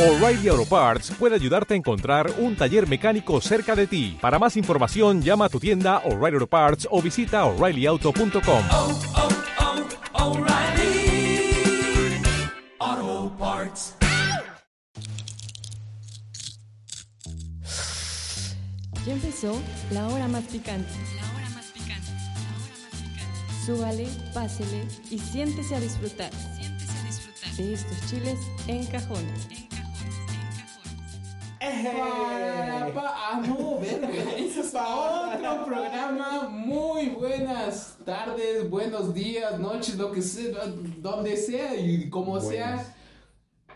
O'Reilly Auto Parts puede ayudarte a encontrar un taller mecánico cerca de ti. Para más información, llama a tu tienda O'Reilly Auto Parts o visita oreillyauto.com. oh, oh, O'Reilly Auto Parts. Ya empezó la hora más picante. La hora más picante. La hora más picante. Súbale, pásele y siéntese a disfrutar Siéntese a disfrutar. de estos chiles en cajones. Para, pa- ah, no, eso es para otro programa. Muy buenas tardes, buenos días, noches, lo que sea, donde sea y como sea.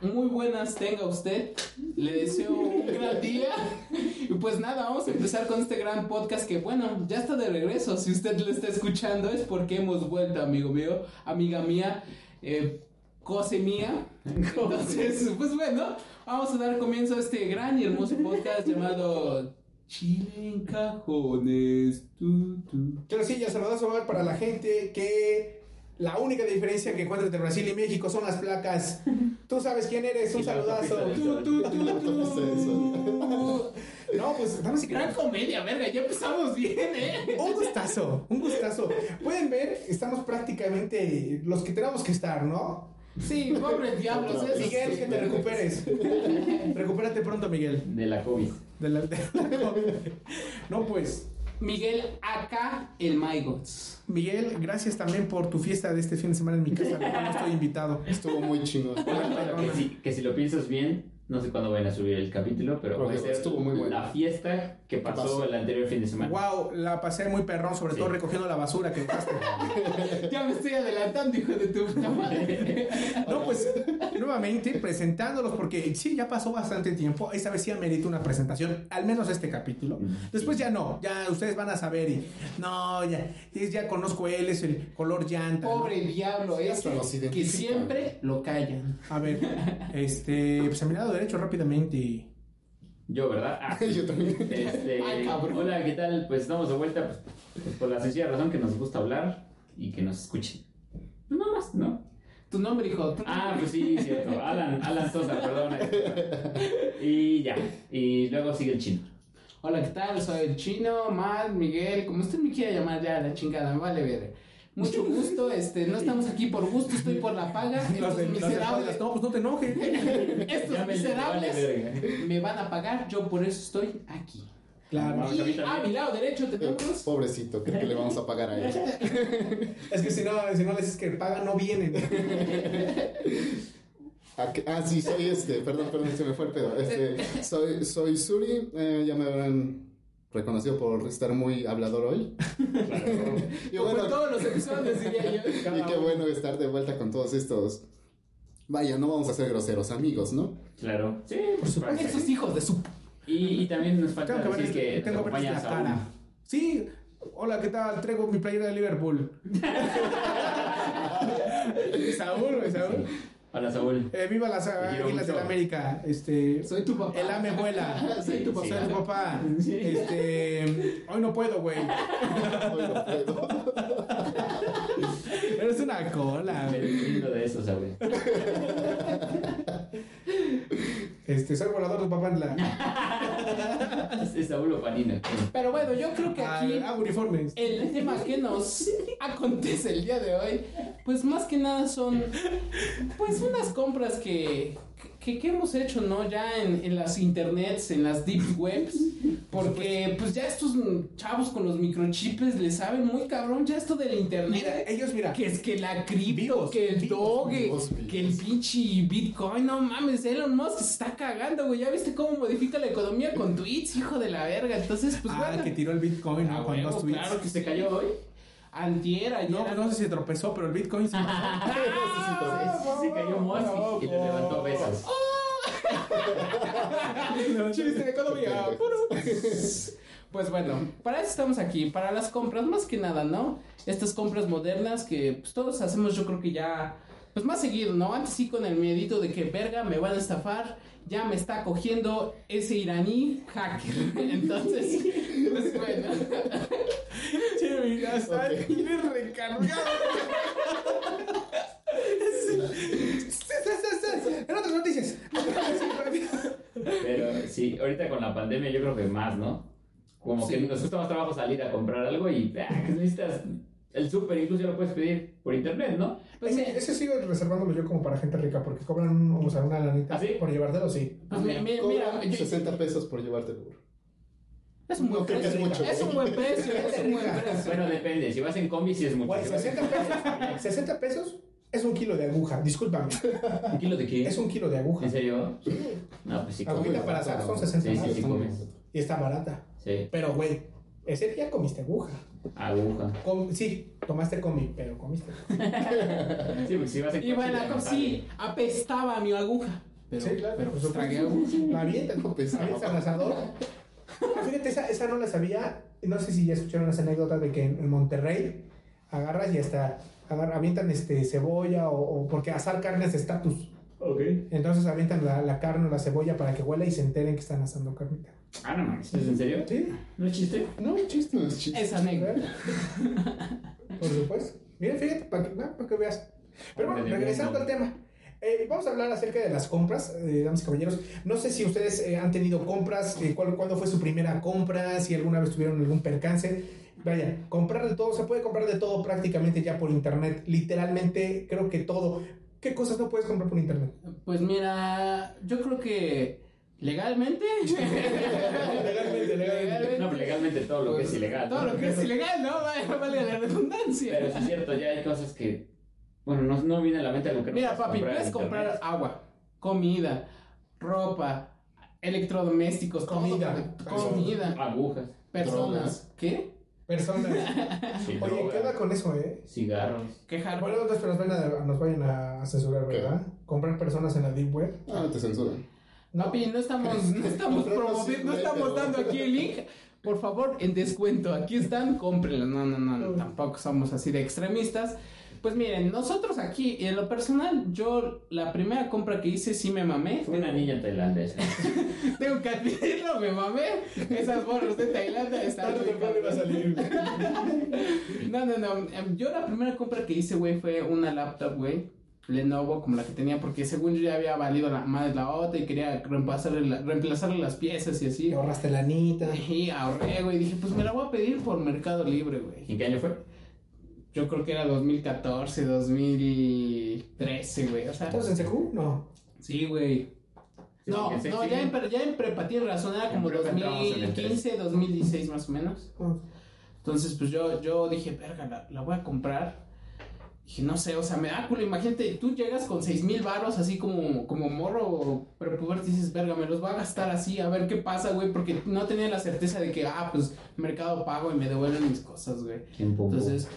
Muy buenas tenga usted. Le deseo un gran día. Y pues nada, vamos a empezar con este gran podcast que, bueno, ya está de regreso. Si usted lo está escuchando es porque hemos vuelto, amigo mío, amiga mía, eh, cose mía. Entonces, pues bueno, vamos a dar comienzo a este gran y hermoso podcast llamado Chile en Cajones. Tu, tu. Claro, sí, ya saludazo va para la gente que la única diferencia que encuentra entre Brasil y México son las placas. Tú sabes quién eres, un saludazo. Tu, tu, tu. No, pues vamos a Gran comedia, verga, ya empezamos bien, ¿eh? Un gustazo, un gustazo. Pueden ver, estamos prácticamente los que tenemos que estar, ¿no? Sí, pobre diablos, eso Miguel, que te recuperes. Recupérate pronto, Miguel. De la COVID. De la- de la- No, pues, Miguel, acá el Mygots. Miguel, gracias también por tu fiesta de este fin de semana en mi casa. No estoy invitado. Estuvo muy chingón. Que, si, que si lo piensas bien, no sé cuándo vayan a subir el capítulo, pero Porque puede ser estuvo muy bueno. la fiesta que pasó, pasó? el anterior fin de semana. Wow, la pasé muy perrón, sobre Sí. todo recogiendo la basura que dejaste. Ya me estoy adelantando, hijo de tu puta madre. No, pues nuevamente presentándolos porque sí, ya pasó bastante tiempo. Esta vez sí amerita una presentación, al menos este capítulo. Después ya no, ya ustedes van a saber y no, ya, ya conozco él, es el color llanta. ¿no? Pobre diablo, Sí, ese hasta los que identifican. siempre lo callan. A ver, este, pues a mi lado derecho rápidamente. Yo, ¿verdad? Ah, Yo también. este, Ay, hola, ¿qué tal? Pues estamos de vuelta pues, pues, por la sencilla razón que nos gusta hablar y que nos escuchen. Pues no más, ¿no? Tu nombre, hijo. tu Ah, pues sí, cierto. Alan, Alan Sosa, perdón. Y ya. Y luego sigue el chino. Hola, ¿qué tal? Soy el chino, Matt, Miguel, como usted me quiera llamar ya, la chingada, me vale ver. Mucho gusto, este, no estamos aquí por gusto, estoy por la paga. Estos de- miserables, no, pues no te enojes. estos Ya miserables me van a pagar, yo por eso estoy aquí. Claro. Y a mi lado derecho tenemos... Pobrecito, creo que le vamos a pagar a él. Es que si no, si no les dices que pagan, no vienen. ¿A qué? Ah, sí, soy este. Perdón, perdón, se me fue el pedo. Este, soy, soy Suri. eh, ya me habrán reconocido por estar muy hablador hoy. Y Como en bueno, todos los episodios, diría yo. y qué bueno estar de vuelta con todos estos. Vaya, no vamos a ser groseros amigos, ¿no? Claro. Sí, por supuesto. Estos hijos de su... Y, y también nos falta Tengo que decir ver, que tengo nos acompaña la Saúl. cara. Sí, hola, ¿qué tal? Traigo mi playera de Liverpool. Saúl, güey, Saúl. Hola, Saúl. Eh, viva las águilas de mucho. la América. Este, Soy tu papá. El ame vuela. Soy tu papá. Soy tu papá. Este, hoy no puedo, güey. Hoy no puedo. Eres una cola, güey. lindo de eso, Saúl. Este, soy volador de papá. Es Saúl o Panina. Pero bueno, yo creo que aquí... Ah, uniformes. El tema que nos acontece el día de hoy, pues más que nada son pues unas compras que, que, que hemos hecho, ¿no? Ya en, en las internets, en las deep webs, porque pues ya estos chavos con los microchips le saben muy cabrón ya esto del Mira, internet. ellos, mira. Que es que la cripto, que el doge, que el pinche bitcoin, no mames, Elon Musk se está cagando, güey. Ya viste cómo modifica la economía con tweets, hijo de la verga. Entonces, pues ah, bueno. que tiró el Bitcoin, ¿no? Ah, Con dos tweets. claro que ¿Se cayó hoy? Antier, ayer. No, pues no sé si tropezó, pero el Bitcoin sí. Se cayó Musk y le levantó besos. Chiste de economía. puro. Pues bueno, para eso estamos aquí, para las compras, más que nada, ¿no? Estas compras modernas que pues, todos hacemos, yo creo que ya, pues más seguido, ¿no? Antes sí con el miedito de que, verga, me van a estafar, ya me está cogiendo ese iraní hacker. Entonces, pues bueno. Mira, está Ok. bien recargado. Sí, sí, sí, sí. En otras noticias. sí, ahorita con la pandemia yo creo que más, ¿no? Como que nos cuesta más trabajo salir a comprar algo y ah, que necesitas el súper, incluso ya lo puedes pedir por internet, ¿no? Pues, ese, ese sigo reservándolo yo como para gente rica porque cobran o sea, una lanita ¿Ah, sí? por llevártelo, sí. pues mi- mi- mira, Cobran yo- 60 pesos por llevártelo. Es un buen precio. mucho. Es un buen precio, es un buen precio. Bueno, depende, si vas en combi sí es mucho. Vas 60 pesos, 60 pesos es un kilo de aguja, discúlpame. en- ¿Un kilo de qué? Es un kilo de aguja. ¿En serio? No, pues sí. Comes. para asar son 60 Sí, sí, pesos. sí, comes. Y está barata. Sí, Pero, güey, ese día comiste aguja. aguja. Com- sí, tomaste comi, pero comiste. Sí, porque si vas en Y bueno, coche, como ya sí, apestaba mi aguja. Pero, Sí, claro, pero pues, supuesto. tragué aguja. La avientas, No pesaba. avientas Fíjate, esa, esa no la sabía. No sé si ya escucharon las anécdotas de que en, en Monterrey agarras y hasta agar- avientan este, cebolla o, o- porque asar carne es estatus. Ok. Entonces avientan la, la carne o la cebolla para que huela y se enteren que están asando carnita. Ah, no mames, ¿es en serio? ¿Sí? ¿No es chiste? No, es chiste. No es chiste. Es anécdota. Por supuesto. Mira, fíjate, para que, para que veas. Pero bueno, regresando al tema. Eh, vamos a hablar acerca de las compras, eh, damas y caballeros. No sé si ustedes eh, han tenido compras, eh, cuál- cuándo fue su primera compra, si alguna vez tuvieron algún percance. Vaya, comprar de todo, se puede comprar de todo prácticamente ya por internet. Literalmente, creo que todo. ¿Qué cosas no puedes comprar por internet? Pues mira, yo creo que legalmente. Legalmente, legalmente. No, pues legalmente todo lo que es ilegal. Todo ¿no? lo que es ilegal, ¿no? Vale, vale la redundancia. Pero sí es cierto, ya hay cosas que. Bueno, no, no viene a la mente algo que no Mira, papi, comprar puedes comprar internet. agua, comida, ropa, electrodomésticos, todo, Comida. comida, Agujas, personas. ¿Qué? Personas. sí, Oye, droga, ¿qué onda con eso, eh? cigarros. Quejar. Bueno, otras nos, van a, nos vayan a censurar, ¿verdad? Comprar personas en la Deep Web. Ah, te censuran. Papi, no estamos, no estamos promoviendo, no estamos dando aquí el link. Por favor, en descuento. Aquí están, cómprenlo. No, no, no, no, tampoco somos así de extremistas. Pues miren, nosotros aquí, en lo personal, yo la primera compra que hice sí me mamé. Fue una niña tailandesa. Tengo que admitirlo, me mamé. Esas borras de Tailandia están muy cabronas. salir. No, no, no. em, Yo la primera compra que hice, güey, fue una laptop, güey. Lenovo, como la que tenía, porque según yo ya había valido la madre la otra y quería reemplazarle, la- reemplazarle las piezas y así. Te ahorraste la anita. Y ahorré, güey. Dije, pues me la voy a pedir por Mercado Libre, güey. ¿En qué año fue? Yo creo que era 2014, 2013, güey. O sea, ¿Estás en secu? No. sí, güey. Sí, No, no, sí. ya en, pre- ya en prepa tienes razón, era como prepa entramos en el 2015, 2016 más o menos. Ah. Entonces, pues yo, yo dije, verga, la, la voy a comprar. Dije, no sé, o sea, me da culo. Imagínate, tú llegas con seis mil varos así como, como morro prepuberto y dices, verga, me los voy a gastar así, a ver qué pasa, güey. Porque no tenía la certeza de que, ah, pues, mercado pago y me devuelven mis cosas, güey. Entonces,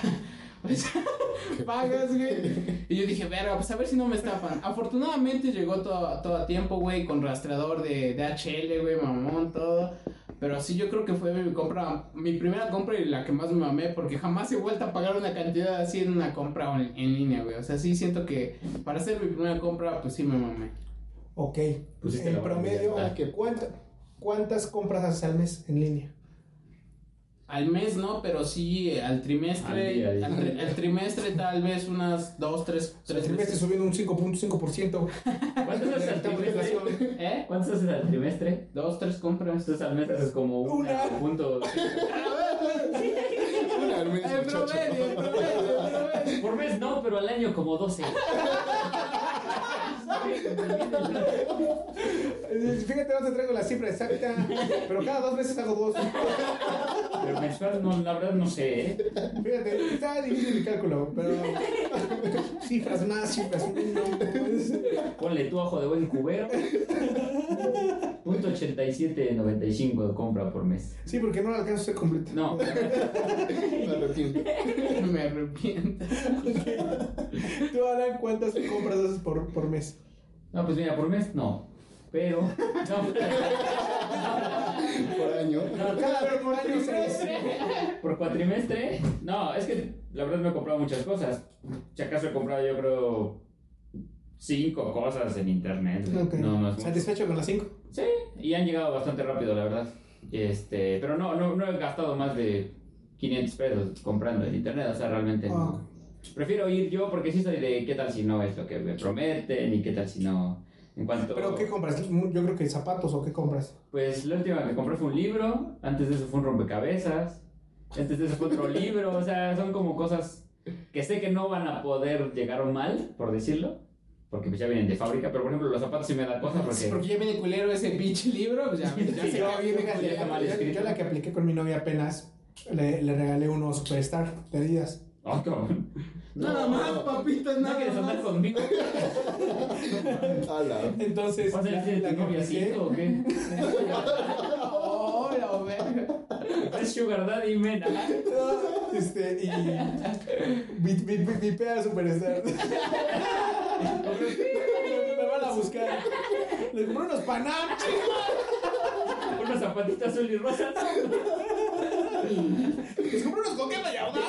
pues, pagas, güey. Y yo dije, verga, pues a ver si no me estafan. Afortunadamente llegó todo, todo a tiempo, güey, con rastreador de, de HL, güey, mamón, todo. Pero sí, yo creo que fue mi compra, mi primera compra y la que más me mamé, porque jamás he vuelto a pagar una cantidad así en una compra en, en línea, güey. O sea, sí siento que para hacer mi primera compra, pues sí me mamé. Ok. Pusiste en la promedio. Ah, ¿qué? ¿cuánta- ¿cuántas compras haces al mes en línea? Al mes no, pero sí eh, al trimestre, Al día, día. al, tri- al trimestre tal vez unas dos, tres, El tres trimestre veces. subiendo un 5.5%. ¿Cuántos haces al Estamos en trimestre? ¿Eh? ¿Cuántos haces al trimestre? Dos, tres compras. Entonces al mes haces como una, Una. punto. Una al mes, El promedio, el promedio, el promedio. Por mes no, pero al año como 12. Fíjate, no te traigo la cifra exacta, pero cada dos veces hago dos. Pero mensual no, la verdad no sé, ¿eh? Fíjate, está difícil mi cálculo, pero cifras más, cifras menos. Ponle tu ojo de buen cubero. Punto 87.95 de compra por mes. Sí, porque no la alcanzo a ser completa. No, Me arrepiento. Me arrepiento. ¿Tú, Alan, cuántas compras haces por, por mes? no, pues mira, por mes no. Pero. No, Por año. no, Cada vez por año seis. por cuatrimestre. No, es que la verdad me he comprado muchas cosas. Si acaso he comprado, yo creo. Cinco cosas en internet. güey. Ok. No, no es mucho. ¿Satisfecho con las cinco? Sí, y han llegado bastante rápido, la verdad. Este, pero no, no, no he gastado más de 500 pesos comprando en internet, o sea, realmente Ah. no. Prefiero ir yo porque sí soy de qué tal si no es lo que me prometen y qué tal si no En cuanto... ¿Pero qué compras? Yo creo que zapatos o qué compras. Pues la última que compré fue un libro, antes de eso fue un rompecabezas, antes de eso fue otro libro, o sea, son como cosas que sé que no van a poder llegar mal, por decirlo, porque pues ya vienen de fábrica, pero por ejemplo los zapatos sí me da cosa Sí, porque... porque ya viene culero ese pinche libro, pues ya, ya sé Yo- que viene yo- Yo, la que apliqué con mi novia apenas, le, le regalé unos Superstar de Adidas. Cabrón. Nada más, papito, ¿No nada quieres andar más. conmigo? Ala. Entonces, ¿Vas a decir la tu noviacito o qué? Oh, la verga. Es Sugar Daddy Mena. este, y mi, mi, mi, mi pea Superstar. Me van a buscar. Le compré unos Panam. Unas zapatitas azul y rosa. Les compré unos coquetas y audaz.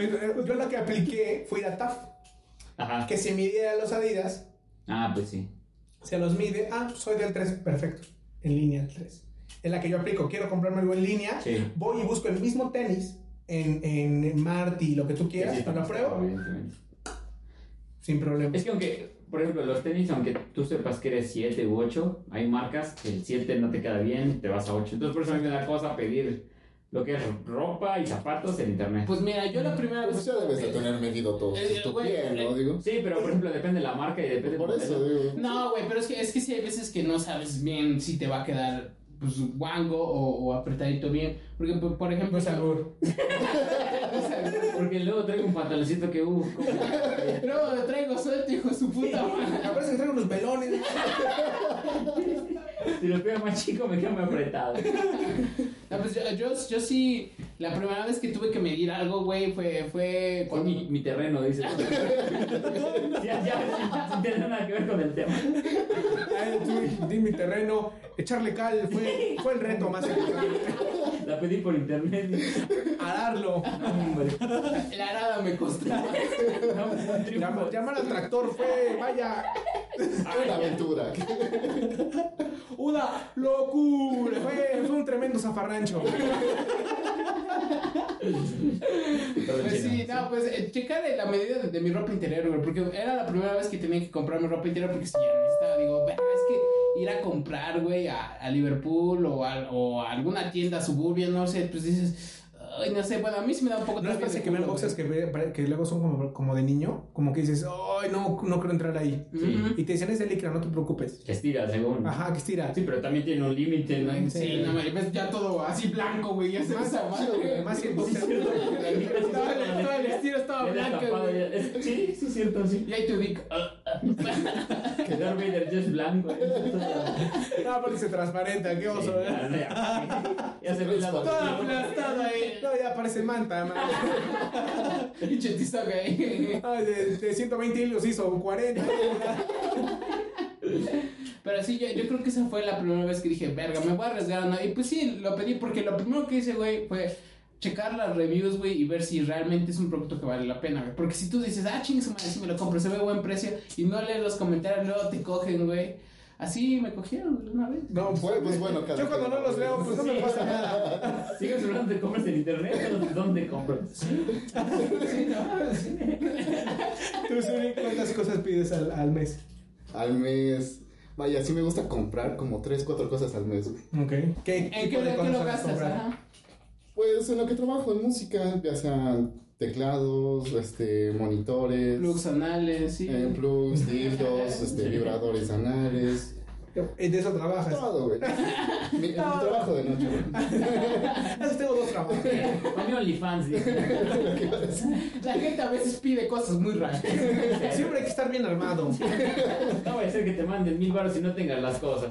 Yo lo que apliqué fue ir a TAF. Ajá. Que se midiera los Adidas. Ah, pues sí. Se los mide. Ah, soy del 3. Perfecto. En línea el 3. Es la que yo aplico. Quiero comprarme algo en línea. Sí. Voy y busco el mismo tenis en, en Marty, lo que tú quieras. Sí, sí, lo pruebo. Sin problema. Es que aunque, por ejemplo, los tenis, aunque tú sepas que eres 7 u 8, hay marcas que el 7 no te queda bien, te vas a 8. Entonces por eso a mí me da cosa pedir lo que es ropa y zapatos en internet. Pues mira, yo la primera Pues vez. ya debes de tener medido todo Eh, tu güey, ¿no? eh, Digo. Sí, pero por ejemplo depende de la marca y depende Por eso, digo. No, güey, pero es que, es que sí hay veces que no sabes bien si te va a quedar pues guango o, o apretadito bien. Porque, por por ejemplo, No es albur. Porque luego traigo un pantaloncito que, uff, No, lo traigo suelto, hijo de su puta madre. Parece que traigo unos velones. si lo pego más chico me queda muy apretado. No, pues yo, yo, yo sí, la primera vez que tuve que medir algo, güey, fue, fue Con cuando... mi, mi terreno, dice. ya, ya, sin tener nada que ver con el tema. Ay, tú, di mi terreno. Echarle cal fue, fue el reto más importante. La pedí por internet. Ararlo. Hombre. La arada me costó. Llamar, llamar al tractor fue, vaya, Una aventura. una locura. Fue, fue un tremendo zafarrancho. Pues sí, no, pues eh, checar la medida de, de mi ropa interior, güey, porque era la primera vez que tenía que comprar mi ropa interior porque si ya necesitaba, digo, es que ir a comprar, güey, a, a Liverpool o a, o a alguna tienda suburbia, no sé, pues dices, ay, no sé, bueno, a mí sí me da un poco ¿No les también parece de que culo, boxes güey. que, que luego son como, como de niño? Como que dices, ay, no, no quiero entrar ahí. Ujú. Y te dicen, es de licra, no te preocupes. Que estira, según. Ajá, que estira. Sí, pero también tiene un límite, ¿no? Sí, no me ves ya todo así blanco, güey, ya se ve Más, esa madre. más si el Sí, boxer- sí Todo el- está- estilo estaba blanco, güey. Sí, sí, cierto, sí. Y ahí te ubico. Que Darth Vader ya es blanco. No, porque se transparenta, qué oso. ¿eh? Ya, ya, ya se ve la Todo aplastado ahí. No, ya parece manta, man. Pinche tizoc ahí. Ay, de, de 120 hilos hizo 40. Pero sí, yo, yo creo que esa fue la primera vez que dije, verga, me voy a arriesgar. ¿no? Y pues sí, lo pedí porque lo primero que hice, güey, fue checar las reviews, güey, y ver si realmente es un producto que vale la pena, güey. Porque si tú dices, ah, chingue su madre, si me lo compro, se ve buen precio, y no lees los comentarios, luego te cogen, güey. Así me cogieron una vez. No, Pues, pues bueno, cada Yo cuando no los leo, pues no me pasa nada. ¿Sigues hablando de compras en internet o de dónde compras? Sí, no, sí. Tú, Suri, ¿cuántas cosas pides al, al mes? Al mes. Vaya, sí me gusta comprar como 3, 4 cosas al mes. güey. Ok. ¿Qué, ¿En qué, qué lo gastas? comprar? Ajá. Pues en lo que trabajo en música, ya sean teclados, este, monitores, Plugs anales, sí. eh, plugs, dildos, este, vibradores anales, De eso trabajas. todo, güey. Mi, mi trabajo de noche, güey. Tengo dos trabajos. Con mi OnlyFans. La gente a veces pide cosas muy raras. Siempre hay que estar bien armado. No vaya a ser que te manden mil baros y no tengas las cosas.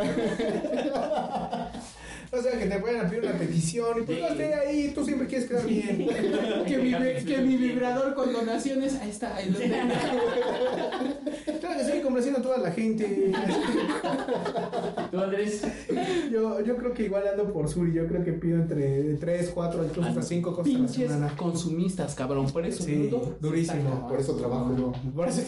O sea, que te pueden pedir una petición y pues Sí. no esté ahí, tú siempre quieres quedar bien. que, mi, que mi vibrador con donaciones, ahí está, ahí lo tengo. Que sí, complaciendo a toda la gente. ¿Tú, Andrés? Yo, yo creo que igual ando por Suri, yo creo que pido entre 3, 4, incluso hasta 5 cosas a la Pinches semana. consumistas, cabrón. Por eso, Sí, durísimo. Por eso trabajo yo. Por eso,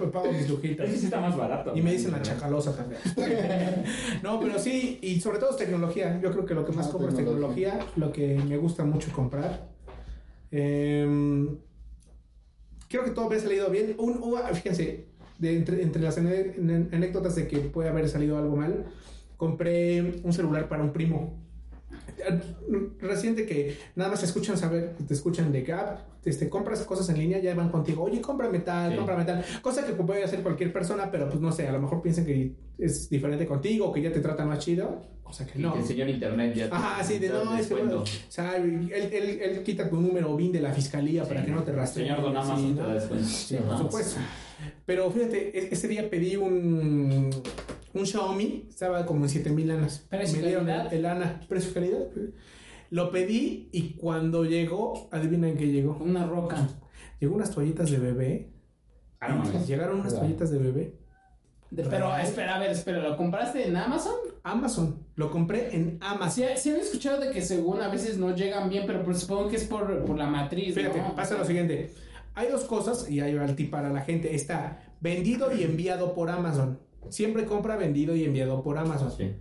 me pago mis Es lujitas. que sí está más barato. Y me dicen la chacalosa también. No, pero sí, y sobre todo es tecnología. Yo creo que lo que más Ah, compro es tecnología. lo que me gusta mucho comprar. Em, creo que todo me ha salido bien. Un, un- fíjense, de entre, entre las anécdotas de que puede haber salido algo mal, compré un celular para un primo. Reciente que nada más te escuchan saber, te escuchan de Gap, este, compras cosas en línea, ya van contigo, oye, cómprame tal, Sí. cómprame tal, cosa que puede hacer cualquier persona, pero pues no sé, a lo mejor piensan que es diferente contigo, que ya te tratan más chido, cosa que Y no. que el señor internet ya te- Ajá, sí, de te no, es que bueno, o sea, él, él, él quita tu número BIN de la fiscalía para que no te rastreen. Señor Don Amazon Sí, te ¿no? da descuento. Sí, por supuesto. Pero fíjate, e- ese día pedí un, un Xiaomi, estaba como en 7000 lanas. ¿Precio Me dieron calidad? el, el ANA, precio calidad. Lo pedí y cuando llegó, adivinen qué llegó. Una roca. Llegó unas toallitas de bebé. Ah, no. Llegaron unas toallitas de bebé. De- pero espera, a ver, espera, ¿lo compraste en Amazon? Amazon. Lo compré en Amazon. Sí, sí había escuchado de que según a veces no llegan bien, pero pues supongo que es por, por la matriz, Fíjate, ¿no? pasa lo siguiente. Hay dos cosas y va el tip para la gente. Está vendido y enviado por Amazon. Siempre compra vendido y enviado por Amazon. Sí.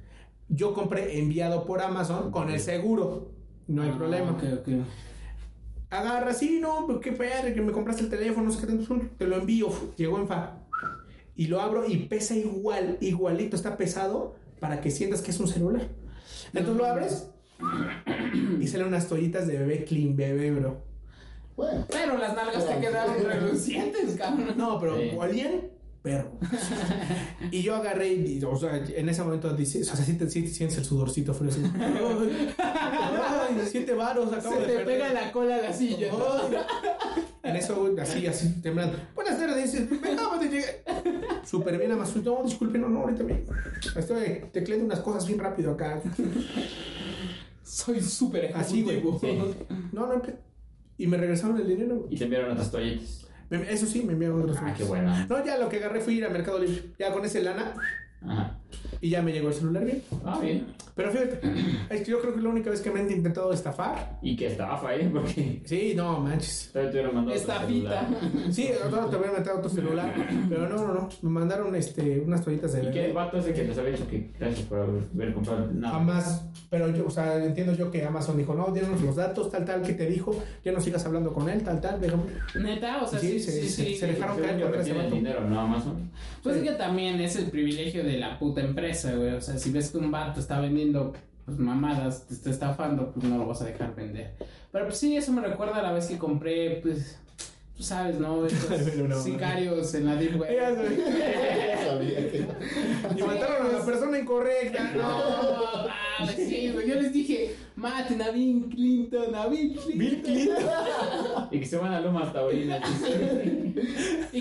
Yo compré enviado por Amazon con el seguro. No hay Ah, problema. ok, ok. Agarra, sí, no, qué padre que me compraste el teléfono, no sé qué tanto, te lo envío. Llegó en fa. Y lo abro y pesa igual, igualito, está pesado para que sientas que es un celular. Entonces lo abres y salen unas toallitas de bebé clean bebé, bro. Bueno, Pero las nalgas te quedaron relucientes, cabrón. No, pero Sí. olían perro. y yo agarré y, o sea, en ese momento dices, o sea, sí te, sí te sientes el sudorcito frío. así. Ay, ay, siete varos, acabo Se de te perder. pega la cola a la silla. ¿no? En eso, así, así, temblando. Buenas tardes, dices, acabo de llegar. Súper bien, Amazon. No, disculpe, no, no, ahorita me. Estoy tecleando unas cosas bien rápido acá. Soy súper Así, güey. ejecutivo. No, no, y me regresaron el dinero. Y te enviaron otras toallitas. Eso sí, me enviaron otros. Ah, qué buena. No, ya lo que agarré fue ir a Mercado Libre. Ya con ese lana. Ajá. Y ya me llegó el celular bien. Ah, bien. Pero fíjate, es que yo creo que es la única vez que me han intentado estafar. Y que estafa, ¿eh? Porque Sí, no, manches. te hubieran mandado otro Estafita. Sí, ahora te voy a meter otro celular. Pero no, no, no. Me mandaron este, unas toallitas de ¿Y qué vato ese que les había dicho que gracias por haber, comprado? Nada. Jamás. Pero yo, o sea, entiendo yo que Amazon dijo, no, déjanos los datos, tal, tal, que te dijo. Ya no sigas hablando con él, tal, tal. déjame. Neta, o sea, Sí, sí, se- sí, se- sí. se dejaron caer retiene el dinero, no Amazon. Pues es que también es el privilegio de la puta empresa, güey. O sea, si ves que un vato está vendiendo pues, mamadas, te está estafando, pues no lo vas a dejar vender. Pero pues sí, eso me recuerda a la vez que compré, pues, tú sabes, ¿no? Estos no, sicarios en la Deep Web. Y mataron a la persona incorrecta. No, No. ah, sí, güey. Yo les dije, maten a Bill Clinton, a Bill Clinton. Bill Clinton. Y que se van a Lomas Taurinas.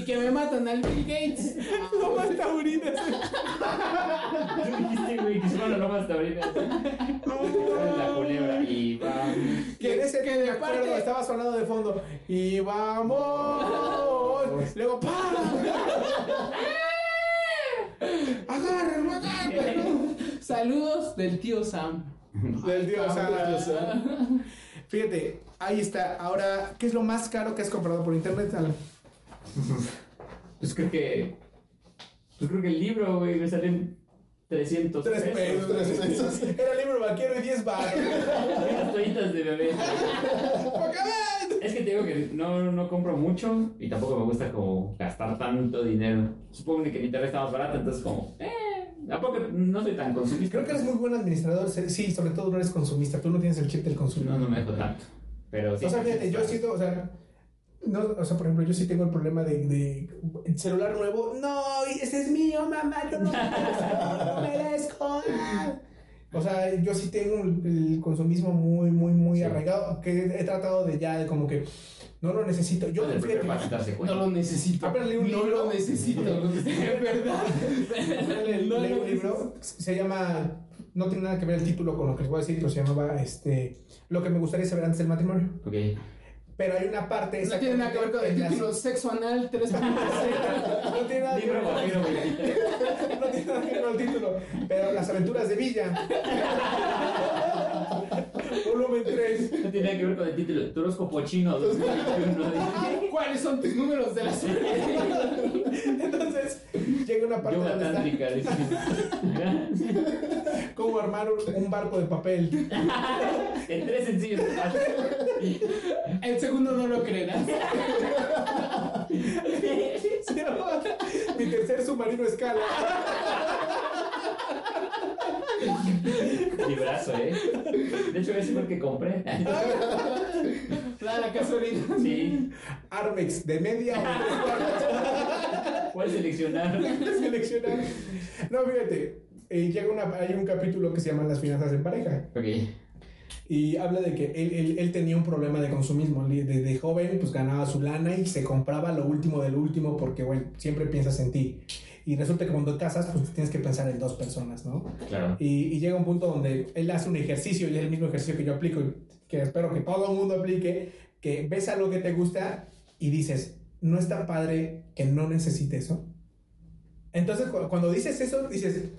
Y que me matan al Bill Gates. No más taurinas. Tú dijiste, güey, que se van a Lomas Taurinas. Sale la culebra y va. Que en ese que de acuerdo parte- estaba sonando de fondo. Y vamos. Luego, ¡pam! Agárrenlo, agárrenlo. Saludos del tío Sam. Del Dios. ah. Fíjate, ahí está. Ahora, ¿qué es lo más caro que has comprado por internet, Alan? Pues creo que. Pues creo que el libro, güey, me salen 300 Tres pesos. Tres pesos. Era libro vaquero y 10 baros. Unas toallitas de bebé. Es que te digo que no, no compro mucho y tampoco me gusta como gastar tanto dinero. Supongo que en internet está más barato, entonces como, eh, tampoco no soy tan consumista. Creo que eres muy buen administrador. Sí, sobre todo no eres consumista. Tú no tienes el chip del consumidor. No, no me dejo tanto. Pero sí. O sea, fíjate, yo siento, o sea, no, o sea, por ejemplo, yo sí tengo el problema de, de el celular nuevo. No, ese es mío, mamá, yo no, no merezco. O sea, yo sí tengo el consumismo muy, muy, muy Sí. arraigado, que he tratado de ya, de como que no lo necesito. Yo, fíjate, es No cuenta. lo necesito. Ábrele un no libro. lo necesito. Es verdad. leí No leí lo un libro, se llama, no tiene nada que ver el título con lo que les voy a decir, pero se llamaba, este, lo que me gustaría saber antes del matrimonio. Ok. Pero hay una parte... No tiene nada que ver con el título sexo anal 3.0. No tiene nada que ver Libro con vaquero 23. No tiene nada que ver con el título, pero las aventuras de Villa. Volumen 3. No tiene nada que ver con el título. Tu horóscopo chino 2021. ¿Cuáles son tus números de la suerte? Entonces, llega una parte Yoga tántrica. dice. cómo armar un, barco de papel. En tres sencillos. El segundo no lo creerás. Mi submarino escala. Librazo, ¿eh? De hecho, ese fue el que compré. La, la gasolina. Sí. Armex, de media o de tres cuartos. ¿Cuál seleccionar? Seleccionar. No, fíjate. eh, llega una, hay un capítulo que se llama Las finanzas en pareja. Ok. Y habla de que él, él- él tenía un problema de consumismo. Desde de joven, pues ganaba su lana y se compraba lo último del último porque, bueno, siempre piensas en ti. Y resulta que cuando te casas, pues tienes que pensar en dos personas, ¿no? Claro. Y, y llega un punto donde él hace un ejercicio y es el mismo ejercicio que yo aplico y que espero que todo el mundo aplique, que ves algo que te gusta y dices, no está padre que no necesite eso. Entonces cu- cuando dices eso, dices,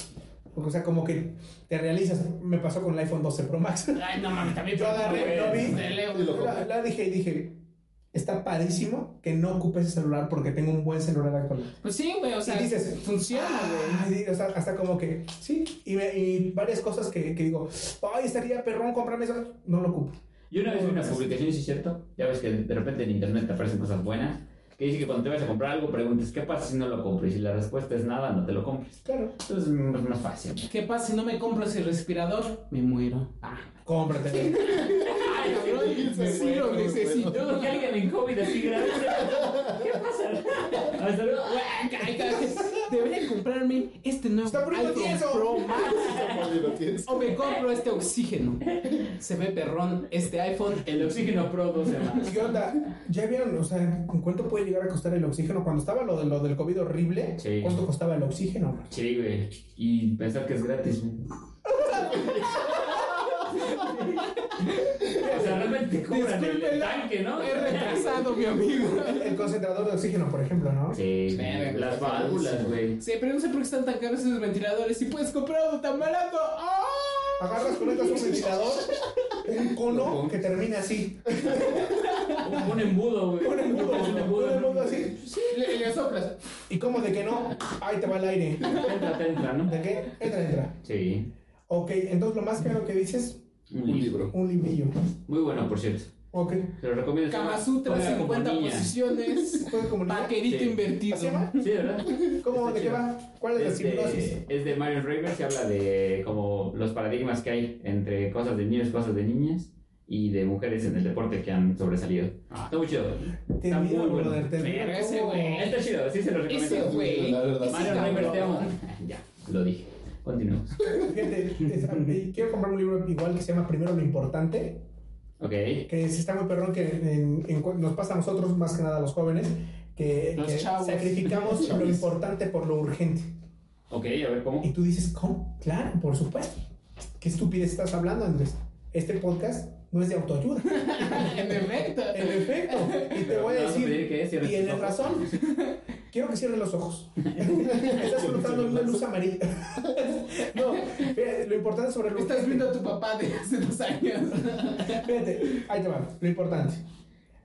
o sea, como que te realizas, me pasó con el iPhone 12 Pro Max. Ay, no mames, también. Yo agarré, lo vi, lo la, la dije y dije, está padrísimo que no ocupe ese celular porque tengo un buen celular actual. Pues sí, güey, o sea, Y dices, funciona, güey. Ay, sí, o sea, hasta como que, sí, y, me- y varias cosas que, que digo, ay, estaría perrón comprarme eso, no lo ocupo. Yo una vez vi una publicación, si es cierto, ya ves que de repente en internet te aparecen cosas buenas, que dice que cuando te vayas a comprar algo preguntes, ¿qué pasa si no lo compro? Y si la respuesta es nada, no te lo compres. Claro, Entonces es más fácil. ¿Qué pasa si no me compro ese respirador? Me muero. Ah. cómprate. Sí lo necesito. Que alguien en COVID así grave. ¿Qué pasa? Hasta luego. Güey, ay, ay, Debería comprarme este nuevo Está poniendo iPhone tieso. Pro Max. O me compro este oxígeno. Se ve perrón este iPhone. El oxígeno Pro 12 más. ¿Qué onda? ¿Ya vieron? O sea, ¿en cuánto puede llegar a costar el oxígeno? Cuando estaba lo, de, lo del COVID horrible, Sí. ¿cuánto costaba el oxígeno? Sí, güey. Y pensar que es gratis, güey. Te cobran el Discúlpela. tanque, ¿no? He retrasado, mi amigo. El, el concentrador de oxígeno, por ejemplo, ¿no? Sí, las válvulas, güey. Sí, pero no sé por qué están tan caros esos ventiladores. Si puedes comprar uno tan barato. ¡Ah! Agarras, conectas un ventilador, un cono que termina así. Un, un embudo, güey. Un embudo, Un un embudo, ¿no? embudo así. Le, le soplas. ¿Y cómo de que no? Ahí te va el aire. Entra, te entra, ¿no? ¿De qué? Entra, entra. Sí. Ok, entonces lo más caro que dices, Un Un libro. un librillo. Muy bueno, por cierto. Ok. Se lo recomiendo. se Kama llama Sutra, Juega como 50 niña. posiciones. Paquerito Sí. invertido. ¿Así se llama? Sí, ¿verdad? ¿Cómo? Está ¿De qué chido. va? ¿Cuál es la Es hipnosis? de, es de Marion Raver, se habla de como los paradigmas que hay entre cosas de niños, cosas de niñas y de mujeres en el deporte que han sobresalido. Está muy chido. Te Está muy bueno. te ese güey. Está chido, sí se lo recomiendo. Ese güey. La Marion Raver, te amo. Ya, lo dije. Es- quiero comprar un libro igual que se llama Primero lo importante, Ok. que sí está muy perrón, que en- en nos pasa a nosotros, más que nada a los jóvenes, que, Los que sacrificamos lo importante por lo urgente. Ok, a ver cómo. Y tú dices, ¿cómo? Claro, por supuesto. ¿Qué estupidez estás hablando, Andrés? Este podcast no es de autoayuda. En efecto. En efecto. Y te voy a decir, que tienes razón. Quiero que cierres los ojos. Estás flotando en una luz amarilla. No, fíjate, lo importante sobre lo Estás viendo a tu papá de hace dos años. Fíjate, ahí te va. Lo importante.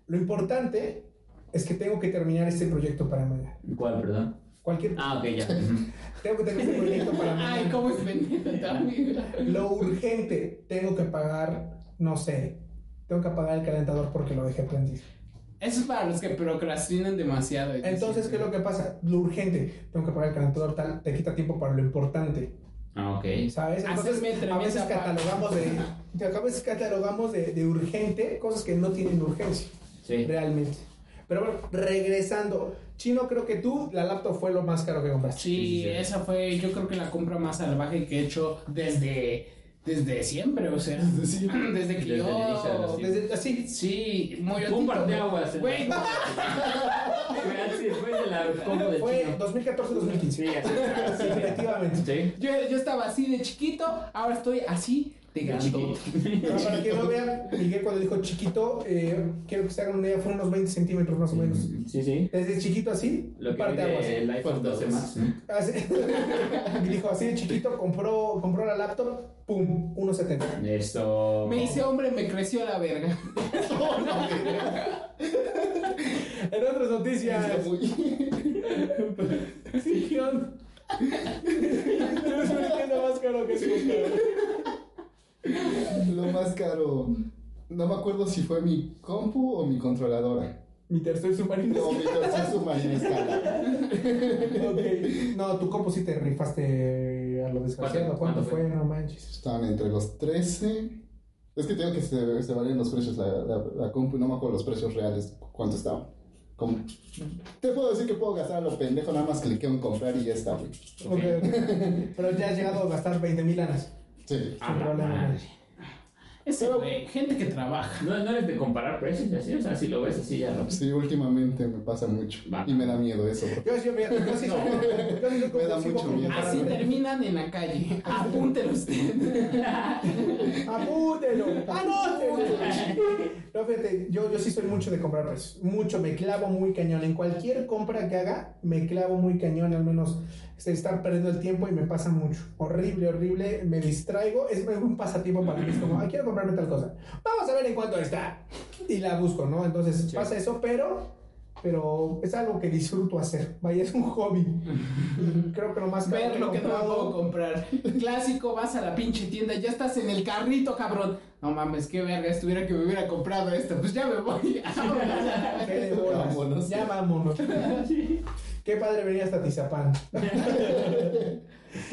Lo importante es que tengo que terminar este proyecto para mañana. ¿Cuál, perdón? Cualquier. Ah, ok, ya. Tengo que terminar este proyecto para mañana. Ay, cómo es amigo. Lo urgente, tengo que pagar, no sé, tengo que apagar el calentador porque lo dejé prendido. Eso es para los que procrastinan demasiado. Entonces, ¿qué es lo que pasa? Lo urgente, tengo que apagar el calentador, tal, te quita tiempo para lo importante, Ah, ok. ¿sabes? Entonces, a veces catalogamos de, a veces catalogamos de, de urgente cosas que no tienen urgencia, Sí. realmente. Pero bueno, regresando, Chino, creo que tú, la laptop fue lo más caro que compraste. Sí, Sí, sí, sí. esa fue, yo creo que la compra más salvaje que he hecho desde, desde siempre, o sea, desde, que Desde yo... de. Desde, así, Sí, muy Un parteaguas. en Güey, la- Fue así de la combo del fue chino. 2014-2015. Sí, así. Sí, efectivamente. Sí. yo, yo estaba así de chiquito, ahora estoy así Pero para que no vean, Miguel cuando dijo chiquito, eh, quiero que se hagan una idea, fueron unos 20 centímetros más o menos. Sí, sí. Desde chiquito así, Lo que parte aguas. el iPhone 12 más. Así- dijo así de chiquito, compró, compró la laptop, pum, 1.70. Esto. Me hice hombre, me creció la verga. En otras noticias. Tienes una tienda más caro que su Lo más caro. No me acuerdo si fue mi compu o mi controladora. Mi tercer submarino. No, mi tercer submarino escala. Ok. No, tu compo sí te rifaste a lo desgraciado. ¿Cuánto- ¿Cuánto, fue? No manches. Estaban entre los 13. Es que tengo que se, se varían los precios la, la, la compu, no me acuerdo los precios reales, cuánto estaban. Como- Te puedo decir que puedo gastar a lo pendejo, nada más cliqueo en comprar y ya está, güey. Ok, ok. Pero ya has llegado a gastar 20 mil lanas. Sí. Ah, madre. Ese güey, gente que trabaja. No, no eres de comparar precios y así, o sea, si lo ves así ya rápido. Sí, últimamente me pasa mucho. Va. Y me da miedo eso. Yo, yo, mira, yo sí Me da mucho miedo. Así terminan en la calle. Apúntelo usted. Apúntelo, anótelo. No, fíjate, yo, yo sí soy mucho de comprar precios. Mucho, me clavo muy cañón. En cualquier compra que haga, me clavo muy cañón. Al menos se estar perdiendo el tiempo y me pasa mucho. Horrible, horrible. Me distraigo. Es un pasatiempo para mí. Es como, ah, quiero comprarme tal cosa. Vamos a ver en cuánto está. Y la busco, ¿no? Entonces pasa eso, pero. Pero es algo que disfruto hacer. Vaya, es un hobby. Y creo que lo más Ver lo que no puedo comprar. Clásico, vas a la pinche tienda, ya estás en el carrito, cabrón. No mames, qué verga, estuviera que me hubiera comprado esto. Pues ya me voy. Vámonos. Ya vámonos. Qué padre venir hasta Tizapán.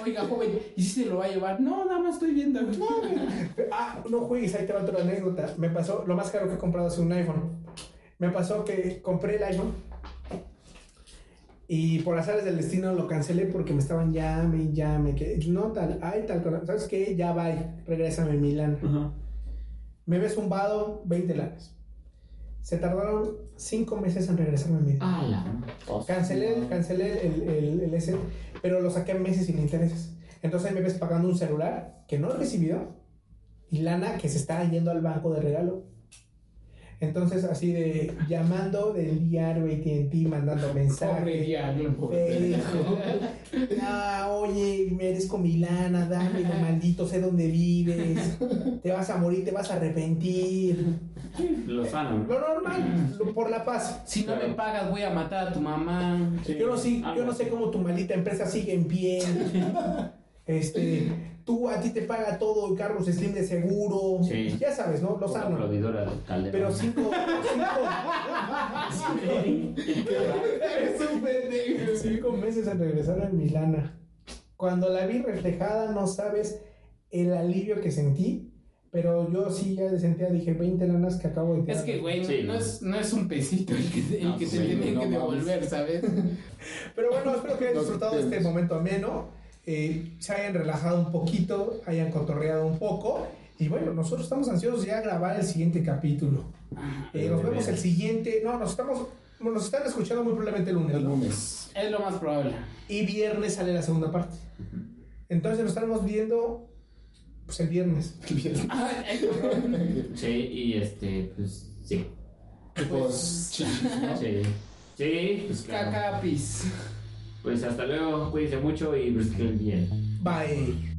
Oiga, joven, ¿y si se lo va a llevar? No, nada más estoy viendo. Ah, no juegues, ahí te va otra anécdota. Me pasó, lo más caro que he comprado es un iPhone. Me pasó que compré el iPhone y por azares del destino lo cancelé porque me estaban llame y llame. Que no tal, ay, tal cosa. ¿Sabes qué? Ya va, regrésame mi lana. Ajá. Me ves zumbado 20 lanas. Se tardaron 5 meses en regresarme mi dinero. Ah. Cancelé, cancelé el, el, el S, pero lo saqué meses sin intereses. Entonces ahí me ves pagando un celular que no he recibido y lana que se está yendo al banco de regalo. Entonces así de llamando del diario AT&T, mandando Pobre mensajes. diablo. Facebook. Ah, oye, merezco mi lana, dámelo, maldito, sé dónde vives. Te vas a morir, te vas a arrepentir. Lo sano. ¿no? Lo normal, lo- por la paz. Si no me pagas, voy a matar a tu mamá. Sí, Yo no, sé, yo no sé cómo tu maldita empresa sigue en pie. Este, tú a ti te paga todo Carlos Slim de seguro. Sí. Ya sabes, ¿no? Lo sano. Pero cinco, Eres un pendejo. cinco, cinco meses en regresar a Milana. Cuando la vi reflejada, no sabes el alivio que sentí. Pero yo sí ya sentía, dije 20 lanas que acabo de tirar. Es que, güey, Sí, no, no. es, no es un pesito el que, el No, que te sí, tienen no que devolver, ¿sabes? Pero bueno, espero que hayan No disfrutado de este momento ameno, eh, se hayan relajado un poquito, hayan cotorreado un poco. Y bueno, nosotros estamos ansiosos ya a grabar el siguiente capítulo. Eh, nos vemos el siguiente. No, nos estamos. Nos están escuchando muy probablemente el lunes. El ¿no? lunes. Es lo más probable. Y viernes sale la segunda parte. Entonces nos estaremos viendo pues, el viernes. Ay, cabrón. Sí, y este, pues sí. Pues, chichis, ¿no? Sí. Sí, pues claro. Cacapis. Pues hasta luego, cuídense mucho y que bien. Bye.